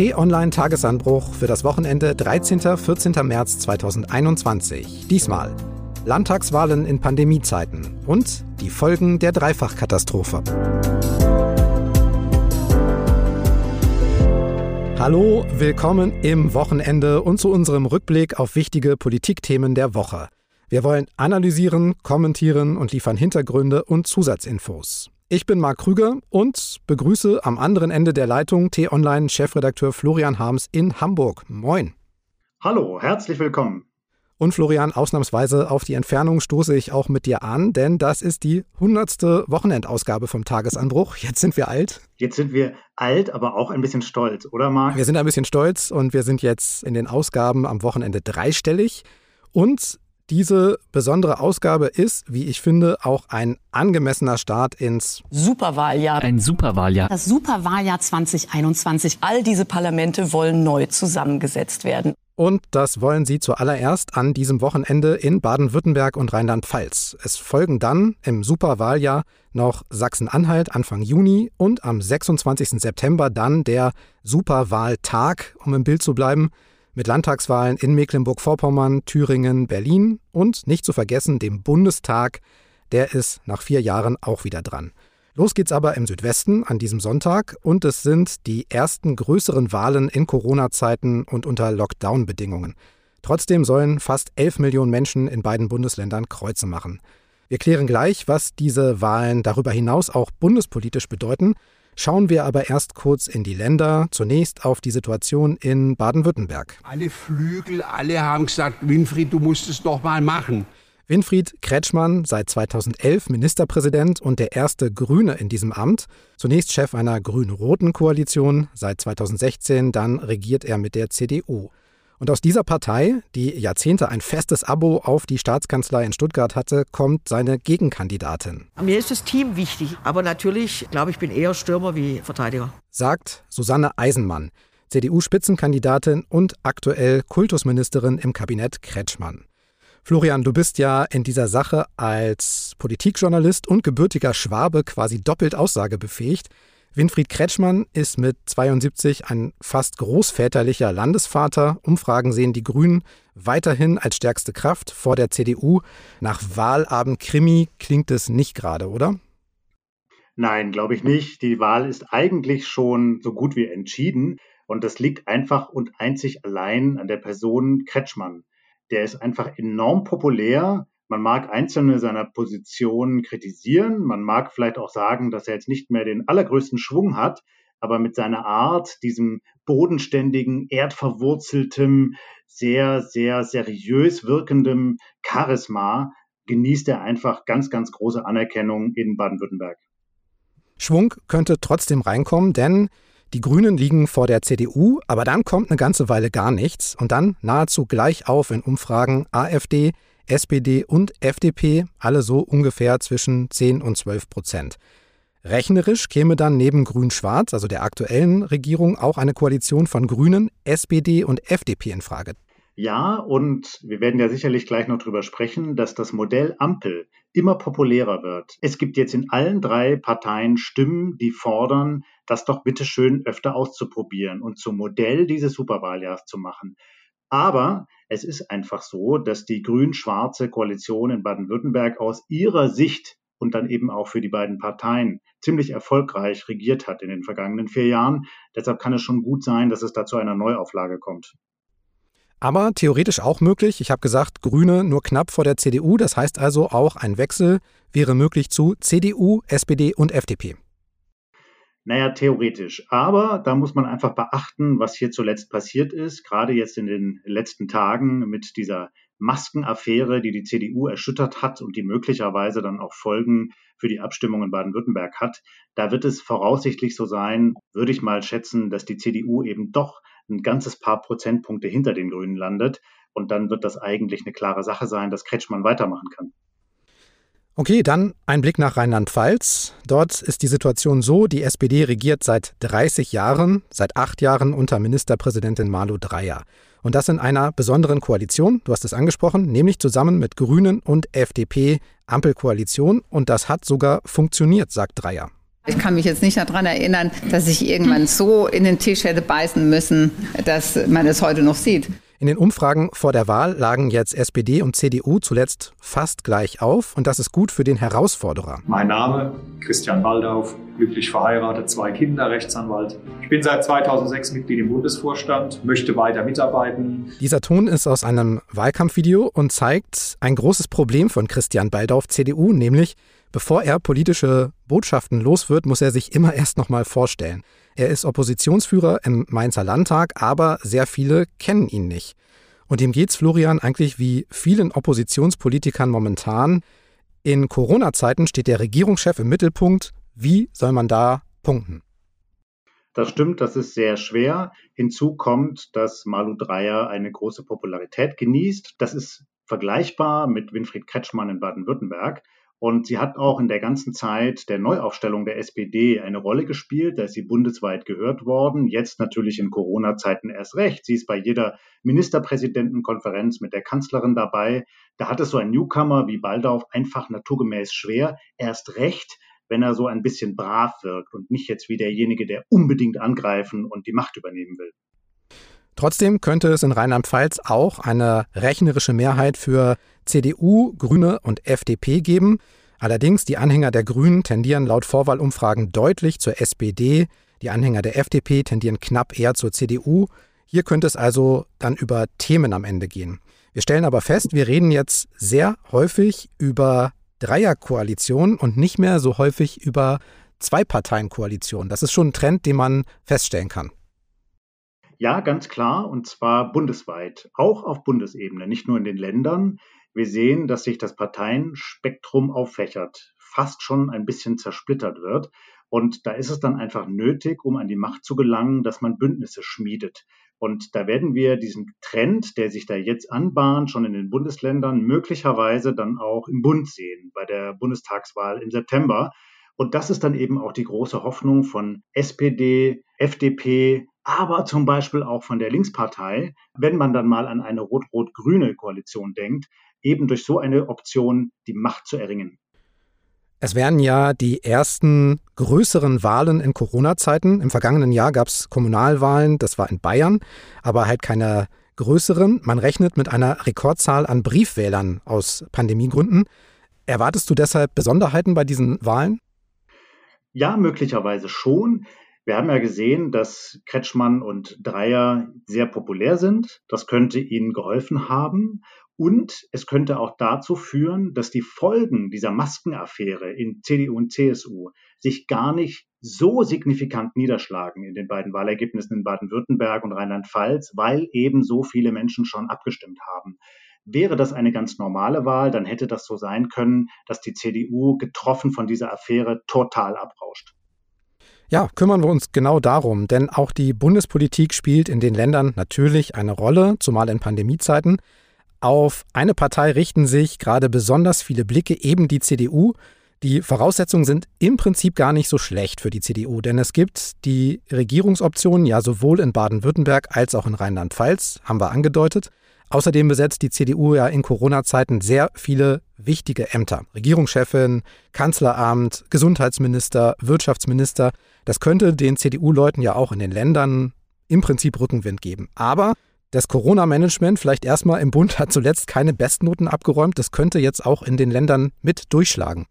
T-Online Tagesanbruch für das Wochenende 13. 14. März 2021. Diesmal Landtagswahlen in Pandemiezeiten und die Folgen der Dreifachkatastrophe. Hallo, willkommen im Wochenende und zu unserem Rückblick auf wichtige Politikthemen der Woche. Wir wollen analysieren, kommentieren und liefern Hintergründe und Zusatzinfos. Ich bin Marc Krüger und begrüße am anderen Ende der Leitung T-Online-Chefredakteur Florian Harms in Hamburg. Moin. Hallo, herzlich willkommen. Und Florian, ausnahmsweise auf die Entfernung stoße ich auch mit dir an, denn das ist die hundertste Wochenendausgabe vom Tagesanbruch. Jetzt sind wir alt. Jetzt sind wir alt, aber auch ein bisschen stolz, oder Marc? Wir sind ein bisschen stolz und wir sind jetzt in den Ausgaben am Wochenende dreistellig. Und diese besondere Ausgabe ist, wie ich finde, auch ein angemessener Start ins Superwahljahr. Ein Superwahljahr. Das Superwahljahr 2021. All diese Parlamente wollen neu zusammengesetzt werden. Und das wollen sie zuallererst an diesem Wochenende in Baden-Württemberg und Rheinland-Pfalz. Es folgen dann im Superwahljahr noch Sachsen-Anhalt Anfang Juni und am 26. September dann der Superwahltag, um im Bild zu bleiben mit Landtagswahlen in Mecklenburg-Vorpommern, Thüringen, Berlin und nicht zu vergessen dem Bundestag, der ist nach vier Jahren auch wieder dran. Los geht's aber im Südwesten an diesem Sonntag und es sind die ersten größeren Wahlen in Corona-Zeiten und unter Lockdown-Bedingungen. Trotzdem sollen fast 11 Millionen Menschen in beiden Bundesländern Kreuze machen. Wir klären gleich, was diese Wahlen darüber hinaus auch bundespolitisch bedeuten Schauen wir aber erst kurz in die Länder, zunächst auf die Situation in Baden-Württemberg. Alle Flügel, alle haben gesagt, Winfried, du musst es doch mal machen. Winfried Kretschmann, seit 2011 Ministerpräsident und der erste Grüne in diesem Amt. Zunächst Chef einer grün-roten Koalition, seit 2016 dann regiert er mit der CDU. Und aus dieser Partei, die Jahrzehnte ein festes Abo auf die Staatskanzlei in Stuttgart hatte, kommt seine Gegenkandidatin. Mir ist das Team wichtig, aber natürlich, glaube ich, bin eher Stürmer wie Verteidiger. Sagt Susanne Eisenmann, CDU-Spitzenkandidatin und aktuell Kultusministerin im Kabinett Kretschmann. Florian, du bist ja in dieser Sache als Politikjournalist und gebürtiger Schwabe quasi doppelt aussagebefähigt. Winfried Kretschmann ist mit 72 ein fast großväterlicher Landesvater. Umfragen sehen die Grünen weiterhin als stärkste Kraft vor der CDU. Nach Wahlabend Krimi klingt es nicht gerade, oder? Nein, glaube ich nicht. Die Wahl ist eigentlich schon so gut wie entschieden. Und das liegt einfach und einzig allein an der Person Kretschmann. Der ist einfach enorm populär man mag einzelne seiner Positionen kritisieren, man mag vielleicht auch sagen, dass er jetzt nicht mehr den allergrößten Schwung hat, aber mit seiner Art, diesem bodenständigen, erdverwurzeltem, sehr, sehr seriös wirkendem Charisma, genießt er einfach ganz, ganz große Anerkennung in Baden-Württemberg. Schwung könnte trotzdem reinkommen, denn die Grünen liegen vor der CDU, aber dann kommt eine ganze Weile gar nichts und dann nahezu gleich auf in Umfragen AfD, SPD und FDP, alle so ungefähr zwischen 10 und 12 Prozent. Rechnerisch käme dann neben Grün-Schwarz, also der aktuellen Regierung, auch eine Koalition von Grünen, SPD und FDP in Frage. Ja, und wir werden ja sicherlich gleich noch darüber sprechen, dass das Modell Ampel immer populärer wird. Es gibt jetzt in allen drei Parteien Stimmen, die fordern, das doch bitte schön öfter auszuprobieren und zum Modell dieses Superwahljahrs zu machen. Aber es ist einfach so, dass die grün-schwarze Koalition in Baden-Württemberg aus ihrer Sicht und dann eben auch für die beiden Parteien ziemlich erfolgreich regiert hat in den vergangenen vier Jahren. Deshalb kann es schon gut sein, dass es da zu einer Neuauflage kommt. Aber theoretisch auch möglich. Ich habe gesagt, Grüne nur knapp vor der CDU. Das heißt also auch ein Wechsel wäre möglich zu CDU, SPD und FDP. Naja, theoretisch. Aber da muss man einfach beachten, was hier zuletzt passiert ist, gerade jetzt in den letzten Tagen mit dieser Maskenaffäre, die die CDU erschüttert hat und die möglicherweise dann auch Folgen für die Abstimmung in Baden-Württemberg hat. Da wird es voraussichtlich so sein, würde ich mal schätzen, dass die CDU eben doch ein ganzes paar Prozentpunkte hinter den Grünen landet. Und dann wird das eigentlich eine klare Sache sein, dass Kretschmann weitermachen kann. Okay, dann ein Blick nach Rheinland-Pfalz. Dort ist die Situation so, die SPD regiert seit 30 Jahren, seit acht Jahren unter Ministerpräsidentin Malu Dreyer. Und das in einer besonderen Koalition, du hast es angesprochen, nämlich zusammen mit Grünen und FDP Ampelkoalition. Und das hat sogar funktioniert, sagt Dreyer. Ich kann mich jetzt nicht daran erinnern, dass ich irgendwann so in den Tisch hätte beißen müssen, dass man es heute noch sieht. In den Umfragen vor der Wahl lagen jetzt SPD und CDU zuletzt fast gleich auf und das ist gut für den Herausforderer. Mein Name Christian Waldauf, glücklich verheiratet, zwei Kinder, Rechtsanwalt. Ich bin seit 2006 Mitglied im Bundesvorstand, möchte weiter mitarbeiten. Dieser Ton ist aus einem Wahlkampfvideo und zeigt ein großes Problem von Christian Baldauf, CDU, nämlich bevor er politische Botschaften los wird, muss er sich immer erst nochmal vorstellen. Er ist Oppositionsführer im Mainzer Landtag, aber sehr viele kennen ihn nicht. Und ihm geht's Florian eigentlich wie vielen Oppositionspolitikern momentan. In Corona-Zeiten steht der Regierungschef im Mittelpunkt. Wie soll man da punkten? Das stimmt, das ist sehr schwer. Hinzu kommt, dass Malu Dreyer eine große Popularität genießt. Das ist vergleichbar mit Winfried Kretschmann in Baden-Württemberg. Und sie hat auch in der ganzen Zeit der Neuaufstellung der SPD eine Rolle gespielt. Da ist sie bundesweit gehört worden. Jetzt natürlich in Corona-Zeiten erst recht. Sie ist bei jeder Ministerpräsidentenkonferenz mit der Kanzlerin dabei. Da hat es so ein Newcomer wie Baldauf einfach naturgemäß schwer. Erst recht, wenn er so ein bisschen brav wirkt und nicht jetzt wie derjenige, der unbedingt angreifen und die Macht übernehmen will. Trotzdem könnte es in Rheinland-Pfalz auch eine rechnerische Mehrheit für CDU, Grüne und FDP geben. Allerdings die Anhänger der Grünen tendieren laut Vorwahlumfragen deutlich zur SPD, die Anhänger der FDP tendieren knapp eher zur CDU. Hier könnte es also dann über Themen am Ende gehen. Wir stellen aber fest, wir reden jetzt sehr häufig über Dreierkoalitionen und nicht mehr so häufig über Zwei-Parteien-Koalitionen. Das ist schon ein Trend, den man feststellen kann. Ja, ganz klar, und zwar bundesweit, auch auf Bundesebene, nicht nur in den Ländern. Wir sehen, dass sich das Parteienspektrum auffächert, fast schon ein bisschen zersplittert wird. Und da ist es dann einfach nötig, um an die Macht zu gelangen, dass man Bündnisse schmiedet. Und da werden wir diesen Trend, der sich da jetzt anbahnt, schon in den Bundesländern, möglicherweise dann auch im Bund sehen, bei der Bundestagswahl im September. Und das ist dann eben auch die große Hoffnung von SPD, FDP, aber zum Beispiel auch von der Linkspartei, wenn man dann mal an eine rot-rot-grüne Koalition denkt, eben durch so eine Option die Macht zu erringen. Es wären ja die ersten größeren Wahlen in Corona-Zeiten. Im vergangenen Jahr gab es Kommunalwahlen, das war in Bayern, aber halt keine größeren. Man rechnet mit einer Rekordzahl an Briefwählern aus Pandemiegründen. Erwartest du deshalb Besonderheiten bei diesen Wahlen? Ja, möglicherweise schon. Wir haben ja gesehen, dass Kretschmann und Dreier sehr populär sind. Das könnte ihnen geholfen haben. Und es könnte auch dazu führen, dass die Folgen dieser Maskenaffäre in CDU und CSU sich gar nicht so signifikant niederschlagen in den beiden Wahlergebnissen in Baden-Württemberg und Rheinland-Pfalz, weil eben so viele Menschen schon abgestimmt haben. Wäre das eine ganz normale Wahl, dann hätte das so sein können, dass die CDU getroffen von dieser Affäre total abrauscht. Ja, kümmern wir uns genau darum, denn auch die Bundespolitik spielt in den Ländern natürlich eine Rolle, zumal in Pandemiezeiten. Auf eine Partei richten sich gerade besonders viele Blicke, eben die CDU. Die Voraussetzungen sind im Prinzip gar nicht so schlecht für die CDU, denn es gibt die Regierungsoptionen ja sowohl in Baden-Württemberg als auch in Rheinland-Pfalz, haben wir angedeutet. Außerdem besetzt die CDU ja in Corona-Zeiten sehr viele wichtige Ämter. Regierungschefin, Kanzleramt, Gesundheitsminister, Wirtschaftsminister. Das könnte den CDU-Leuten ja auch in den Ländern im Prinzip Rückenwind geben. Aber das Corona-Management, vielleicht erstmal im Bund, hat zuletzt keine Bestnoten abgeräumt. Das könnte jetzt auch in den Ländern mit durchschlagen.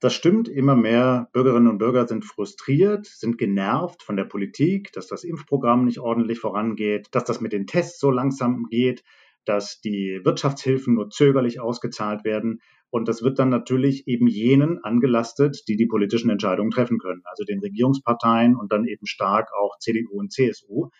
Das stimmt, immer mehr Bürgerinnen und Bürger sind frustriert, sind genervt von der Politik, dass das Impfprogramm nicht ordentlich vorangeht, dass das mit den Tests so langsam geht, dass die Wirtschaftshilfen nur zögerlich ausgezahlt werden. Und das wird dann natürlich eben jenen angelastet, die die politischen Entscheidungen treffen können, also den Regierungsparteien und dann eben stark auch CDU und CSU.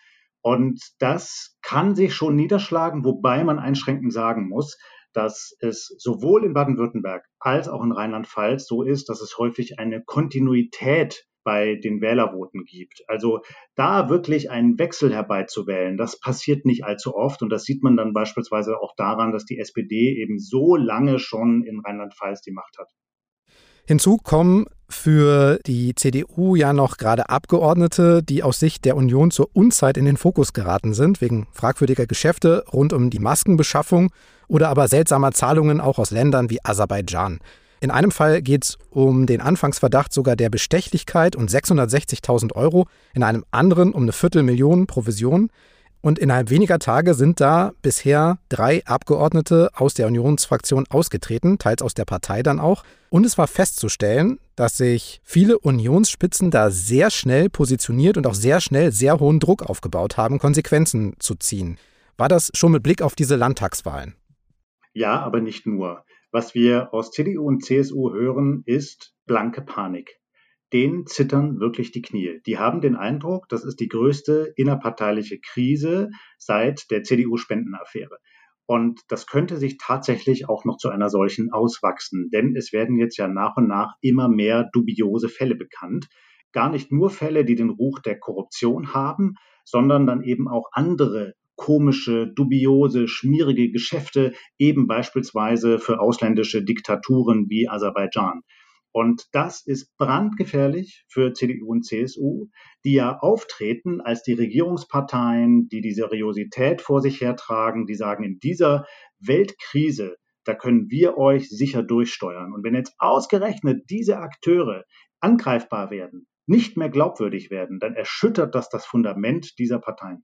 Und das kann sich schon niederschlagen, wobei man einschränkend sagen muss, dass es sowohl in Baden-Württemberg als auch in Rheinland-Pfalz so ist, dass es häufig eine Kontinuität bei den Wählervoten gibt. Also da wirklich einen Wechsel herbeizuwählen, das passiert nicht allzu oft und das sieht man dann beispielsweise auch daran, dass die SPD eben so lange schon in Rheinland-Pfalz die Macht hat. Hinzu kommen für die CDU ja noch gerade Abgeordnete, die aus Sicht der Union zur Unzeit in den Fokus geraten sind, wegen fragwürdiger Geschäfte rund um die Maskenbeschaffung oder aber seltsamer Zahlungen auch aus Ländern wie Aserbaidschan. In einem Fall geht es um den Anfangsverdacht sogar der Bestechlichkeit und 660.000 Euro, in einem anderen um eine Viertelmillion Provision. Und innerhalb weniger Tage sind da bisher drei Abgeordnete aus der Unionsfraktion ausgetreten, teils aus der Partei dann auch. Und es war festzustellen, dass sich viele Unionsspitzen da sehr schnell positioniert und auch sehr schnell sehr hohen Druck aufgebaut haben, Konsequenzen zu ziehen. War das schon mit Blick auf diese Landtagswahlen? Ja, aber nicht nur. Was wir aus CDU und CSU hören, ist blanke Panik denen zittern wirklich die Knie. Die haben den Eindruck, das ist die größte innerparteiliche Krise seit der CDU-Spendenaffäre. Und das könnte sich tatsächlich auch noch zu einer solchen auswachsen, denn es werden jetzt ja nach und nach immer mehr dubiose Fälle bekannt. Gar nicht nur Fälle, die den Ruch der Korruption haben, sondern dann eben auch andere komische, dubiose, schmierige Geschäfte, eben beispielsweise für ausländische Diktaturen wie Aserbaidschan. Und das ist brandgefährlich für CDU und CSU, die ja auftreten als die Regierungsparteien, die die Seriosität vor sich hertragen, die sagen, in dieser Weltkrise, da können wir euch sicher durchsteuern. Und wenn jetzt ausgerechnet diese Akteure angreifbar werden, nicht mehr glaubwürdig werden, dann erschüttert das das Fundament dieser Parteien.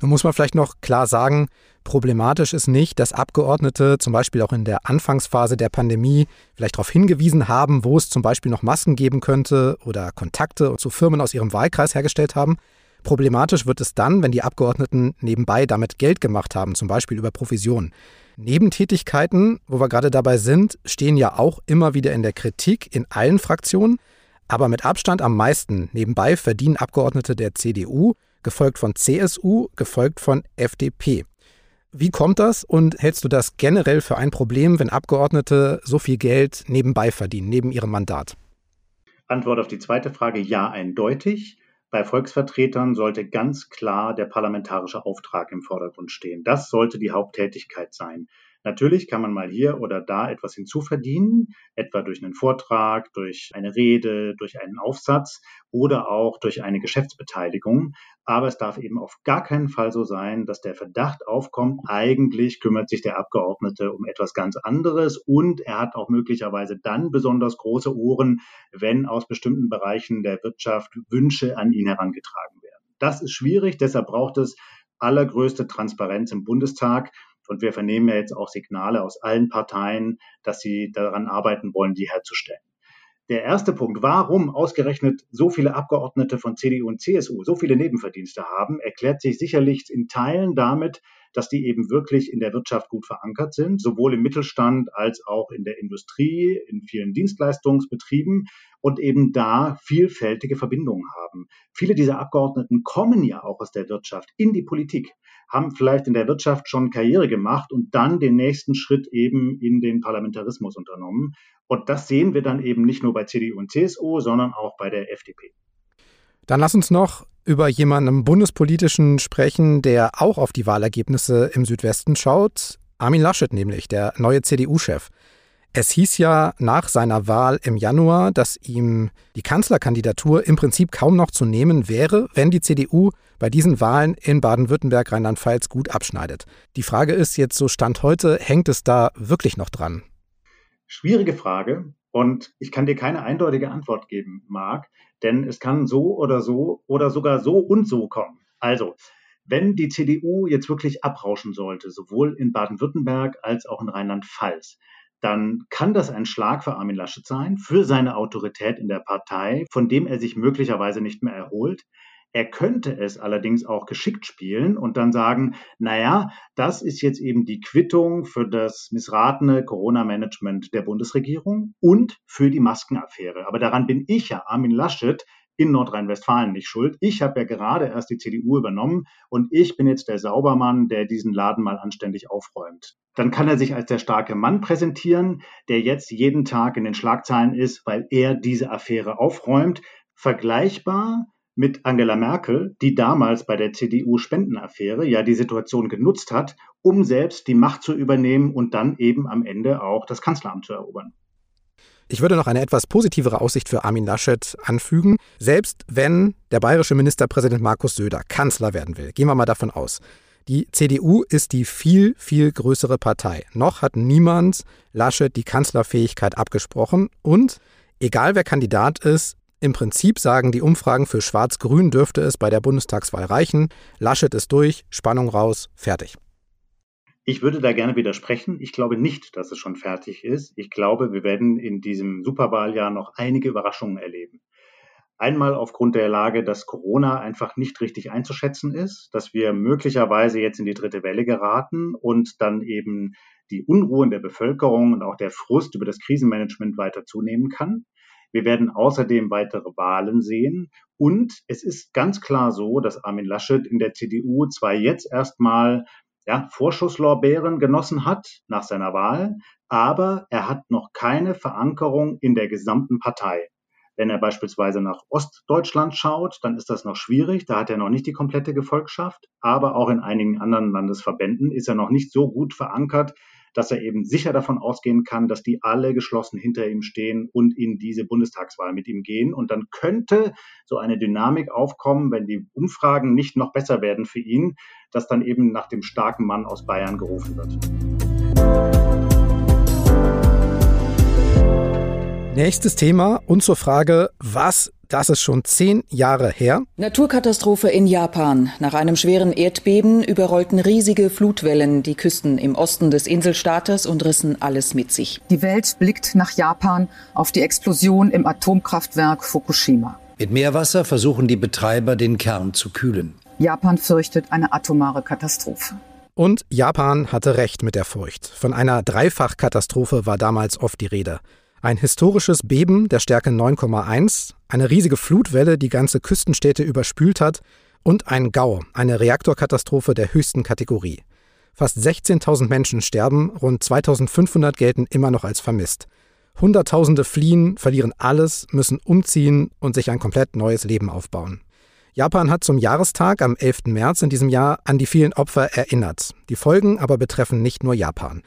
Nun muss man vielleicht noch klar sagen, problematisch ist nicht, dass Abgeordnete zum Beispiel auch in der Anfangsphase der Pandemie vielleicht darauf hingewiesen haben, wo es zum Beispiel noch Masken geben könnte oder Kontakte zu Firmen aus ihrem Wahlkreis hergestellt haben. Problematisch wird es dann, wenn die Abgeordneten nebenbei damit Geld gemacht haben, zum Beispiel über Provision. Nebentätigkeiten, wo wir gerade dabei sind, stehen ja auch immer wieder in der Kritik in allen Fraktionen. Aber mit Abstand am meisten nebenbei verdienen Abgeordnete der CDU gefolgt von CSU, gefolgt von FDP. Wie kommt das und hältst du das generell für ein Problem, wenn Abgeordnete so viel Geld nebenbei verdienen, neben ihrem Mandat? Antwort auf die zweite Frage ja eindeutig. Bei Volksvertretern sollte ganz klar der parlamentarische Auftrag im Vordergrund stehen. Das sollte die Haupttätigkeit sein. Natürlich kann man mal hier oder da etwas hinzuverdienen, etwa durch einen Vortrag, durch eine Rede, durch einen Aufsatz oder auch durch eine Geschäftsbeteiligung. Aber es darf eben auf gar keinen Fall so sein, dass der Verdacht aufkommt, eigentlich kümmert sich der Abgeordnete um etwas ganz anderes und er hat auch möglicherweise dann besonders große Ohren, wenn aus bestimmten Bereichen der Wirtschaft Wünsche an ihn herangetragen werden. Das ist schwierig, deshalb braucht es allergrößte Transparenz im Bundestag. Und wir vernehmen ja jetzt auch Signale aus allen Parteien, dass sie daran arbeiten wollen, die herzustellen. Der erste Punkt, warum ausgerechnet so viele Abgeordnete von CDU und CSU so viele Nebenverdienste haben, erklärt sich sicherlich in Teilen damit, dass die eben wirklich in der Wirtschaft gut verankert sind, sowohl im Mittelstand als auch in der Industrie, in vielen Dienstleistungsbetrieben und eben da vielfältige Verbindungen haben. Viele dieser Abgeordneten kommen ja auch aus der Wirtschaft in die Politik, haben vielleicht in der Wirtschaft schon Karriere gemacht und dann den nächsten Schritt eben in den Parlamentarismus unternommen. Und das sehen wir dann eben nicht nur bei CDU und CSU, sondern auch bei der FDP. Dann lass uns noch über jemanden Bundespolitischen sprechen, der auch auf die Wahlergebnisse im Südwesten schaut. Armin Laschet nämlich, der neue CDU-Chef. Es hieß ja nach seiner Wahl im Januar, dass ihm die Kanzlerkandidatur im Prinzip kaum noch zu nehmen wäre, wenn die CDU bei diesen Wahlen in Baden-Württemberg, Rheinland-Pfalz gut abschneidet. Die Frage ist jetzt so Stand heute, hängt es da wirklich noch dran? Schwierige Frage. Und ich kann dir keine eindeutige Antwort geben, Marc, denn es kann so oder so oder sogar so und so kommen. Also, wenn die CDU jetzt wirklich abrauschen sollte, sowohl in Baden-Württemberg als auch in Rheinland-Pfalz, dann kann das ein Schlag für Armin Laschet sein, für seine Autorität in der Partei, von dem er sich möglicherweise nicht mehr erholt. Er könnte es allerdings auch geschickt spielen und dann sagen, naja, das ist jetzt eben die Quittung für das missratene Corona-Management der Bundesregierung und für die Maskenaffäre. Aber daran bin ich ja, Armin Laschet, in Nordrhein-Westfalen nicht schuld. Ich habe ja gerade erst die CDU übernommen und ich bin jetzt der Saubermann, der diesen Laden mal anständig aufräumt. Dann kann er sich als der starke Mann präsentieren, der jetzt jeden Tag in den Schlagzeilen ist, weil er diese Affäre aufräumt. Vergleichbar mit Angela Merkel, die damals bei der CDU-Spendenaffäre ja die Situation genutzt hat, um selbst die Macht zu übernehmen und dann eben am Ende auch das Kanzleramt zu erobern. Ich würde noch eine etwas positivere Aussicht für Armin Laschet anfügen. Selbst wenn der bayerische Ministerpräsident Markus Söder Kanzler werden will, gehen wir mal davon aus, Die CDU ist die viel, viel größere Partei. Noch hat niemand Laschet die Kanzlerfähigkeit abgesprochen. Und egal wer Kandidat ist, im Prinzip sagen die Umfragen für Schwarz-Grün dürfte es bei der Bundestagswahl reichen. Laschet ist durch, Spannung raus, fertig. Ich würde da gerne widersprechen. Ich glaube nicht, dass es schon fertig ist. Ich glaube, wir werden in diesem Superwahljahr noch einige Überraschungen erleben. Einmal aufgrund der Lage, dass Corona einfach nicht richtig einzuschätzen ist, dass wir möglicherweise jetzt in die dritte Welle geraten und dann eben die Unruhe in der Bevölkerung und auch der Frust über das Krisenmanagement weiter zunehmen kann. Wir werden außerdem weitere Wahlen sehen. Und es ist ganz klar so, dass Armin Laschet in der CDU zwar jetzt erstmal ja, Vorschusslorbeeren genossen hat nach seiner Wahl, aber er hat noch keine Verankerung in der gesamten Partei. Wenn er beispielsweise nach Ostdeutschland schaut, dann ist das noch schwierig. Da hat er noch nicht die komplette Gefolgschaft. Aber auch in einigen anderen Landesverbänden ist er noch nicht so gut verankert, dass er eben sicher davon ausgehen kann, dass die alle geschlossen hinter ihm stehen und in diese Bundestagswahl mit ihm gehen. Und dann könnte so eine Dynamik aufkommen, wenn die Umfragen nicht noch besser werden für ihn, dass dann eben nach dem starken Mann aus Bayern gerufen wird. Nächstes Thema und zur Frage, was das ist schon zehn Jahre her. Naturkatastrophe in Japan. Nach einem schweren Erdbeben überrollten riesige Flutwellen die Küsten im Osten des Inselstaates und rissen alles mit sich. Die Welt blickt nach Japan auf die Explosion im Atomkraftwerk Fukushima. Mit Meerwasser versuchen die Betreiber, den Kern zu kühlen. Japan fürchtet eine atomare Katastrophe. Und Japan hatte recht mit der Furcht. Von einer Dreifachkatastrophe war damals oft die Rede. Ein historisches Beben der Stärke 9,1, eine riesige Flutwelle, die ganze Küstenstädte überspült hat und ein Gau, eine Reaktorkatastrophe der höchsten Kategorie. Fast 16.000 Menschen sterben, rund 2.500 gelten immer noch als vermisst. Hunderttausende fliehen, verlieren alles, müssen umziehen und sich ein komplett neues Leben aufbauen. Japan hat zum Jahrestag am 11. März in diesem Jahr an die vielen Opfer erinnert. Die Folgen aber betreffen nicht nur Japan.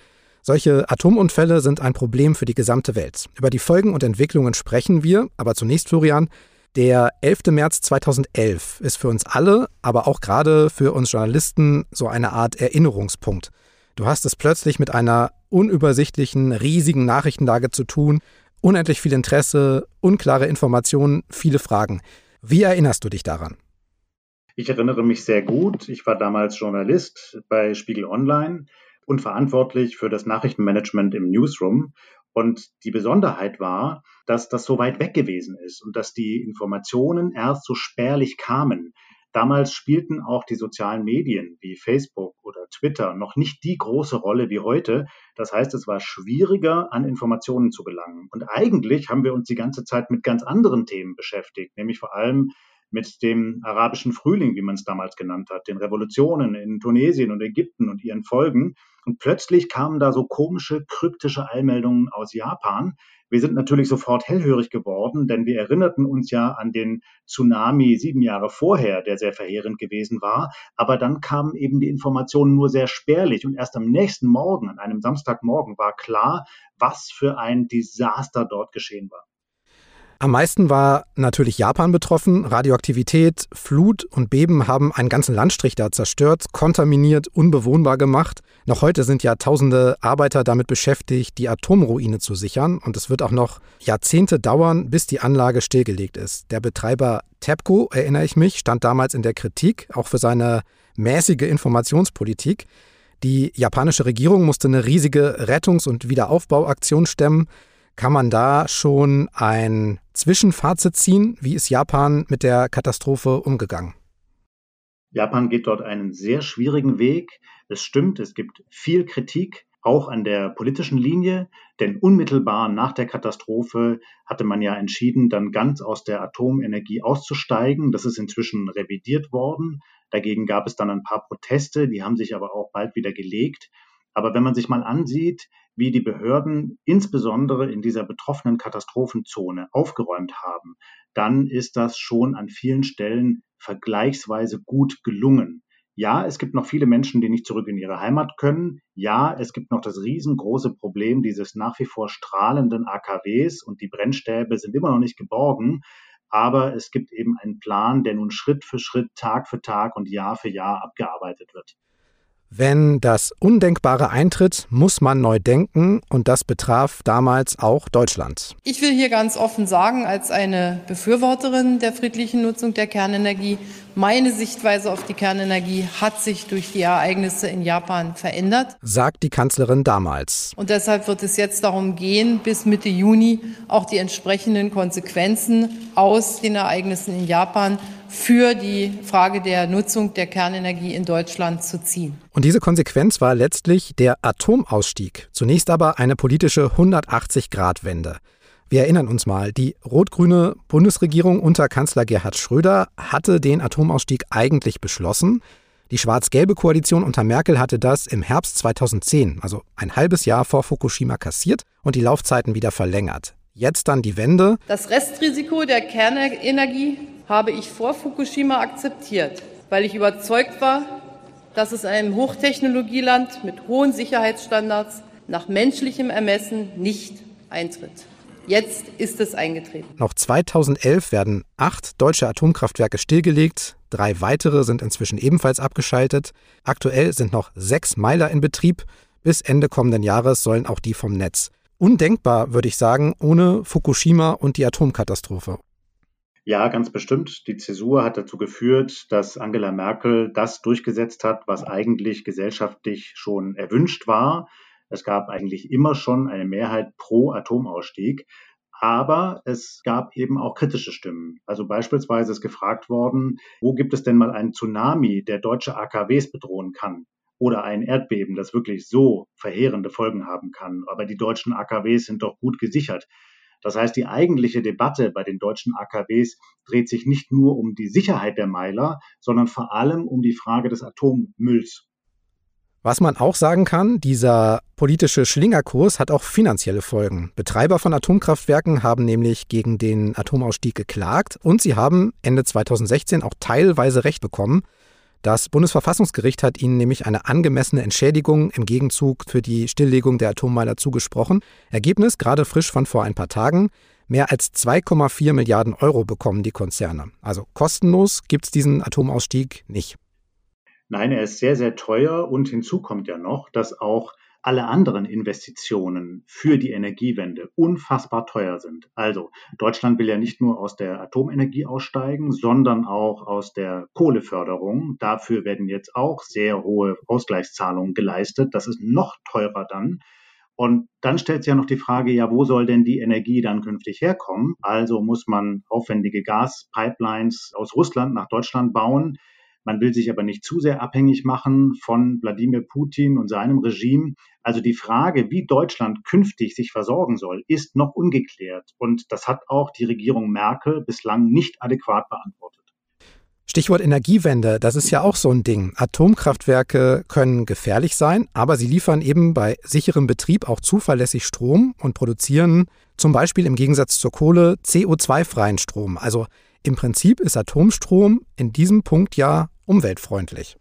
Solche Atomunfälle sind ein Problem für die gesamte Welt. Über die Folgen und Entwicklungen sprechen wir, aber zunächst, Florian, der 11. März 2011 ist für uns alle, aber auch gerade für uns Journalisten so eine Art Erinnerungspunkt. Du hast es plötzlich mit einer unübersichtlichen, riesigen Nachrichtenlage zu tun, unendlich viel Interesse, unklare Informationen, viele Fragen. Wie erinnerst du dich daran? Ich erinnere mich sehr gut. Ich war damals Journalist bei Spiegel Online und verantwortlich für das Nachrichtenmanagement im Newsroom. Und die Besonderheit war, dass das so weit weg gewesen ist und dass die Informationen erst so spärlich kamen. Damals spielten auch die sozialen Medien wie Facebook oder Twitter noch nicht die große Rolle wie heute. Das heißt, es war schwieriger, an Informationen zu gelangen. Und eigentlich haben wir uns die ganze Zeit mit ganz anderen Themen beschäftigt, nämlich vor allem mit dem arabischen Frühling, wie man es damals genannt hat, den Revolutionen in Tunesien und Ägypten und ihren Folgen. Und plötzlich kamen da so komische, kryptische Eilmeldungen aus Japan. Wir sind natürlich sofort hellhörig geworden, denn wir erinnerten uns ja an den Tsunami sieben Jahre vorher, der sehr verheerend gewesen war. Aber dann kamen eben die Informationen nur sehr spärlich. Und erst am nächsten Morgen, an einem Samstagmorgen, war klar, was für ein Desaster dort geschehen war. Am meisten war natürlich Japan betroffen. Radioaktivität, Flut und Beben haben einen ganzen Landstrich da zerstört, kontaminiert, unbewohnbar gemacht. Noch heute sind ja tausende Arbeiter damit beschäftigt, die Atomruine zu sichern. Und es wird auch noch Jahrzehnte dauern, bis die Anlage stillgelegt ist. Der Betreiber TEPCO, erinnere ich mich, stand damals in der Kritik, auch für seine mäßige Informationspolitik. Die japanische Regierung musste eine riesige Rettungs- und Wiederaufbauaktion stemmen. Kann man da schon ein Zwischenfazit ziehen? Wie ist Japan mit der Katastrophe umgegangen? Japan geht dort einen sehr schwierigen Weg. Es stimmt, es gibt viel Kritik, auch an der politischen Linie, denn unmittelbar nach der Katastrophe hatte man ja entschieden, dann ganz aus der Atomenergie auszusteigen. Das ist inzwischen revidiert worden. Dagegen gab es dann ein paar Proteste, die haben sich aber auch bald wieder gelegt. Aber wenn man sich mal ansieht, wie die Behörden insbesondere in dieser betroffenen Katastrophenzone aufgeräumt haben, dann ist das schon an vielen Stellen vergleichsweise gut gelungen. Ja, es gibt noch viele Menschen, die nicht zurück in ihre Heimat können. Ja, es gibt noch das riesengroße Problem dieses nach wie vor strahlenden AKWs und die Brennstäbe sind immer noch nicht geborgen. Aber es gibt eben einen Plan, der nun Schritt für Schritt, Tag für Tag und Jahr für Jahr abgearbeitet wird. Wenn das Undenkbare eintritt, muss man neu denken und das betraf damals auch Deutschland. Ich will hier ganz offen sagen, als eine Befürworterin der friedlichen Nutzung der Kernenergie, meine Sichtweise auf die Kernenergie hat sich durch die Ereignisse in Japan verändert, sagt die Kanzlerin damals. Und deshalb wird es jetzt darum gehen, bis Mitte Juni auch die entsprechenden Konsequenzen aus den Ereignissen in Japan für die Frage der Nutzung der Kernenergie in Deutschland zu ziehen. Und diese Konsequenz war letztlich der Atomausstieg. Zunächst aber eine politische 180-Grad-Wende. Wir erinnern uns mal, die rot-grüne Bundesregierung unter Kanzler Gerhard Schröder hatte den Atomausstieg eigentlich beschlossen. Die schwarz-gelbe Koalition unter Merkel hatte das im Herbst 2010, also ein halbes Jahr vor Fukushima, kassiert und die Laufzeiten wieder verlängert. Jetzt dann die Wende. Das Restrisiko der Kernenergie habe ich vor Fukushima akzeptiert, weil ich überzeugt war, dass es in einem Hochtechnologieland mit hohen Sicherheitsstandards nach menschlichem Ermessen nicht eintritt. Jetzt ist es eingetreten. Noch 2011 werden acht deutsche Atomkraftwerke stillgelegt. Drei weitere sind inzwischen ebenfalls abgeschaltet. Aktuell sind noch sechs Meiler in Betrieb. Bis Ende kommenden Jahres sollen auch die vom Netz. Undenkbar, würde ich sagen, ohne Fukushima und die Atomkatastrophe. Ja, ganz bestimmt. Die Zäsur hat dazu geführt, dass Angela Merkel das durchgesetzt hat, was eigentlich gesellschaftlich schon erwünscht war. Es gab eigentlich immer schon eine Mehrheit pro Atomausstieg. Aber es gab eben auch kritische Stimmen. Also beispielsweise ist gefragt worden, wo gibt es denn mal einen Tsunami, der deutsche AKWs bedrohen kann? Oder ein Erdbeben, das wirklich so verheerende Folgen haben kann. Aber die deutschen AKWs sind doch gut gesichert. Das heißt, die eigentliche Debatte bei den deutschen AKWs dreht sich nicht nur um die Sicherheit der Meiler, sondern vor allem um die Frage des Atommülls. Was man auch sagen kann, dieser politische Schlingerkurs hat auch finanzielle Folgen. Betreiber von Atomkraftwerken haben nämlich gegen den Atomausstieg geklagt und sie haben Ende 2016 auch teilweise Recht bekommen. Das Bundesverfassungsgericht hat ihnen nämlich eine angemessene Entschädigung im Gegenzug für die Stilllegung der Atommeiler zugesprochen. Ergebnis gerade frisch von vor ein paar Tagen. Mehr als 2,4 Milliarden Euro bekommen die Konzerne. Also kostenlos gibt es diesen Atomausstieg nicht. Nein, er ist sehr, sehr teuer und hinzu kommt ja noch, dass auch alle anderen Investitionen für die Energiewende unfassbar teuer sind. Also Deutschland will ja nicht nur aus der Atomenergie aussteigen, sondern auch aus der Kohleförderung. Dafür werden jetzt auch sehr hohe Ausgleichszahlungen geleistet. Das ist noch teurer dann. Und dann stellt sich ja noch die Frage, ja, wo soll denn die Energie dann künftig herkommen? Also muss man aufwendige Gaspipelines aus Russland nach Deutschland bauen. Man will sich aber nicht zu sehr abhängig machen von Wladimir Putin und seinem Regime. Also die Frage, wie Deutschland künftig sich versorgen soll, ist noch ungeklärt. Und das hat auch die Regierung Merkel bislang nicht adäquat beantwortet. Stichwort Energiewende, das ist ja auch so ein Ding. Atomkraftwerke können gefährlich sein, aber sie liefern eben bei sicherem Betrieb auch zuverlässig Strom und produzieren zum Beispiel im Gegensatz zur Kohle CO2-freien Strom. Also im Prinzip ist Atomstrom in diesem Punkt ja umweltfreundlich.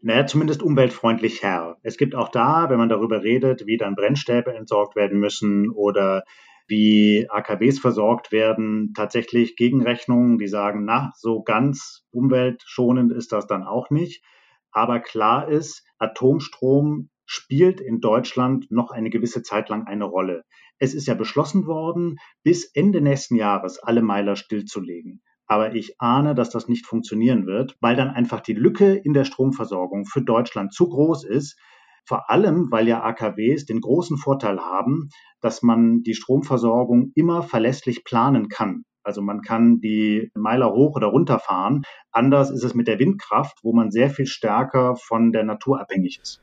Naja, zumindest umweltfreundlich her. Es gibt auch da, wenn man darüber redet, wie dann Brennstäbe entsorgt werden müssen oder wie AKWs versorgt werden, tatsächlich Gegenrechnungen, die sagen, na, so ganz umweltschonend ist das dann auch nicht. Aber klar ist, Atomstrom spielt in Deutschland noch eine gewisse Zeit lang eine Rolle. Es ist ja beschlossen worden, bis Ende nächsten Jahres alle Meiler stillzulegen. Aber ich ahne, dass das nicht funktionieren wird, weil dann einfach die Lücke in der Stromversorgung für Deutschland zu groß ist. Vor allem, weil ja AKWs den großen Vorteil haben, dass man die Stromversorgung immer verlässlich planen kann. Also man kann die Meiler hoch oder runter fahren. Anders ist es mit der Windkraft, wo man sehr viel stärker von der Natur abhängig ist.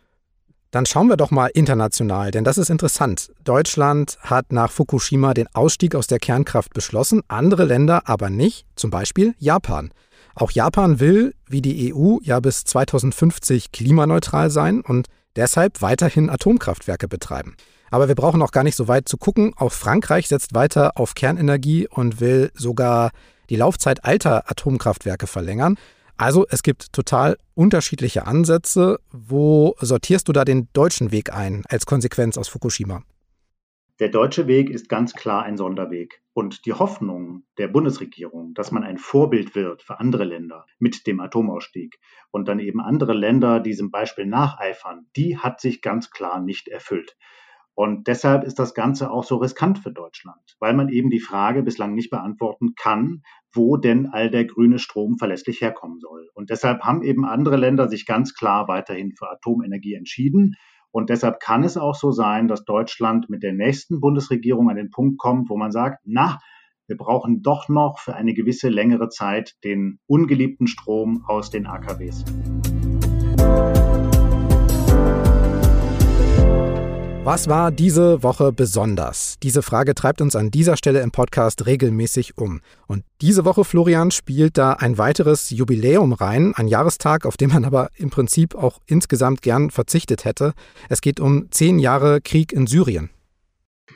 Dann schauen wir doch mal international, denn das ist interessant. Deutschland hat nach Fukushima den Ausstieg aus der Kernkraft beschlossen, andere Länder aber nicht, zum Beispiel Japan. Auch Japan will, wie die EU, ja bis 2050 klimaneutral sein und deshalb weiterhin Atomkraftwerke betreiben. Aber wir brauchen auch gar nicht so weit zu gucken. Auch Frankreich setzt weiter auf Kernenergie und will sogar die Laufzeit alter Atomkraftwerke verlängern. Also es gibt total unterschiedliche Ansätze. Wo sortierst du da den deutschen Weg ein als Konsequenz aus Fukushima? Der deutsche Weg ist ganz klar ein Sonderweg. Und die Hoffnung der Bundesregierung, dass man ein Vorbild wird für andere Länder mit dem Atomausstieg und dann eben andere Länder diesem Beispiel nacheifern, die hat sich ganz klar nicht erfüllt. Und deshalb ist das Ganze auch so riskant für Deutschland, weil man eben die Frage bislang nicht beantworten kann, wo denn all der grüne Strom verlässlich herkommen soll. Und deshalb haben eben andere Länder sich ganz klar weiterhin für Atomenergie entschieden. Und deshalb kann es auch so sein, dass Deutschland mit der nächsten Bundesregierung an den Punkt kommt, wo man sagt, na, wir brauchen doch noch für eine gewisse längere Zeit den ungeliebten Strom aus den AKWs. Was war diese Woche besonders? Diese Frage treibt uns an dieser Stelle im Podcast regelmäßig um. Und diese Woche, Florian, spielt da ein weiteres Jubiläum rein, ein Jahrestag, auf den man aber im Prinzip auch insgesamt gern verzichtet hätte. Es geht um zehn Jahre Krieg in Syrien.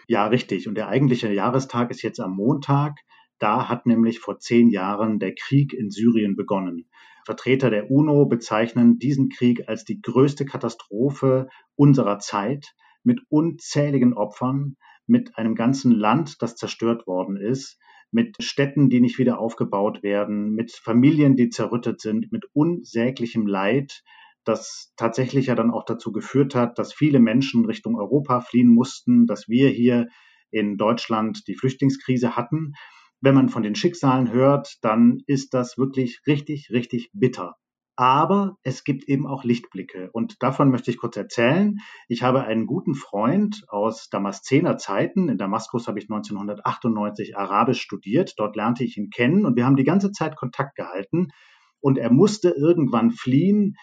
Ja, richtig. Und der eigentliche Jahrestag ist jetzt am Montag. Da hat nämlich vor zehn Jahren der Krieg in Syrien begonnen. Vertreter der UNO bezeichnen diesen Krieg als die größte Katastrophe unserer Zeit mit unzähligen Opfern, mit einem ganzen Land, das zerstört worden ist, mit Städten, die nicht wieder aufgebaut werden, mit Familien, die zerrüttet sind, mit unsäglichem Leid, das tatsächlich ja dann auch dazu geführt hat, dass viele Menschen Richtung Europa fliehen mussten, dass wir hier in Deutschland die Flüchtlingskrise hatten. Wenn man von den Schicksalen hört, dann ist das wirklich richtig, richtig bitter. Aber es gibt eben auch Lichtblicke und davon möchte ich kurz erzählen. Ich habe einen guten Freund aus Damaszener Zeiten. In Damaskus habe ich 1998 Arabisch studiert. Dort lernte ich ihn kennen und wir haben die ganze Zeit Kontakt gehalten. Und er musste irgendwann fliehen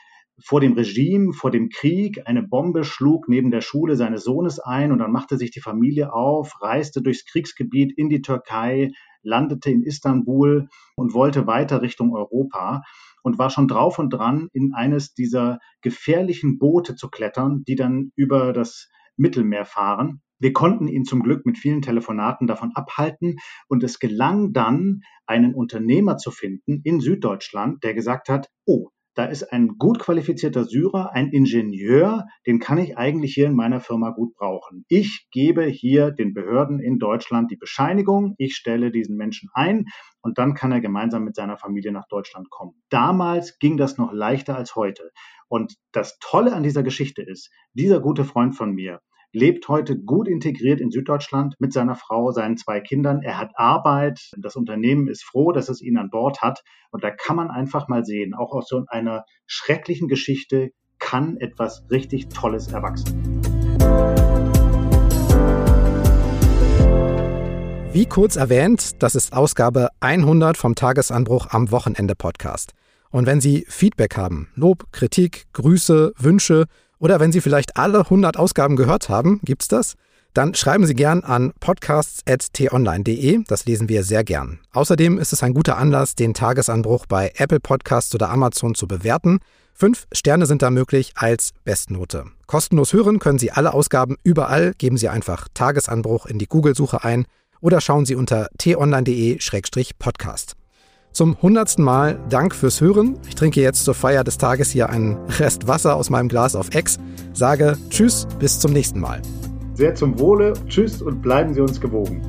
vor dem Regime, vor dem Krieg. Eine Bombe schlug neben der Schule seines Sohnes ein und dann machte sich die Familie auf, reiste durchs Kriegsgebiet in die Türkei, landete in Istanbul und wollte weiter Richtung Europa und war schon drauf und dran, in eines dieser gefährlichen Boote zu klettern, die dann über das Mittelmeer fahren. Wir konnten ihn zum Glück mit vielen Telefonaten davon abhalten und es gelang dann, einen Unternehmer zu finden in Süddeutschland, der gesagt hat, oh, da ist ein gut qualifizierter Syrer, ein Ingenieur, den kann ich eigentlich hier in meiner Firma gut brauchen. Ich gebe hier den Behörden in Deutschland die Bescheinigung, ich stelle diesen Menschen ein und dann kann er gemeinsam mit seiner Familie nach Deutschland kommen. Damals ging das noch leichter als heute. Und das Tolle an dieser Geschichte ist, dieser gute Freund von mir, lebt heute gut integriert in Süddeutschland mit seiner Frau, seinen zwei Kindern. Er hat Arbeit. Das Unternehmen ist froh, dass es ihn an Bord hat. Und da kann man einfach mal sehen, auch aus so einer schrecklichen Geschichte kann etwas richtig Tolles erwachsen. Wie kurz erwähnt, das ist Ausgabe 100 vom Tagesanbruch am Wochenende Podcast. Und wenn Sie Feedback haben, Lob, Kritik, Grüße, Wünsche oder wenn Sie vielleicht alle 100 Ausgaben gehört haben, gibt's das? Dann schreiben Sie gern an podcasts.tonline.de. Das lesen wir sehr gern. Außerdem ist es ein guter Anlass, den Tagesanbruch bei Apple Podcasts oder Amazon zu bewerten. Fünf Sterne sind da möglich als Bestnote. Kostenlos hören können Sie alle Ausgaben überall. Geben Sie einfach Tagesanbruch in die Google-Suche ein oder schauen Sie unter t-online.de-podcast. Zum hundertsten Mal Dank fürs Hören. Ich trinke jetzt zur Feier des Tages hier einen Rest Wasser aus meinem Glas auf Ex. Sage Tschüss, bis zum nächsten Mal. Sehr zum Wohle. Tschüss und bleiben Sie uns gewogen.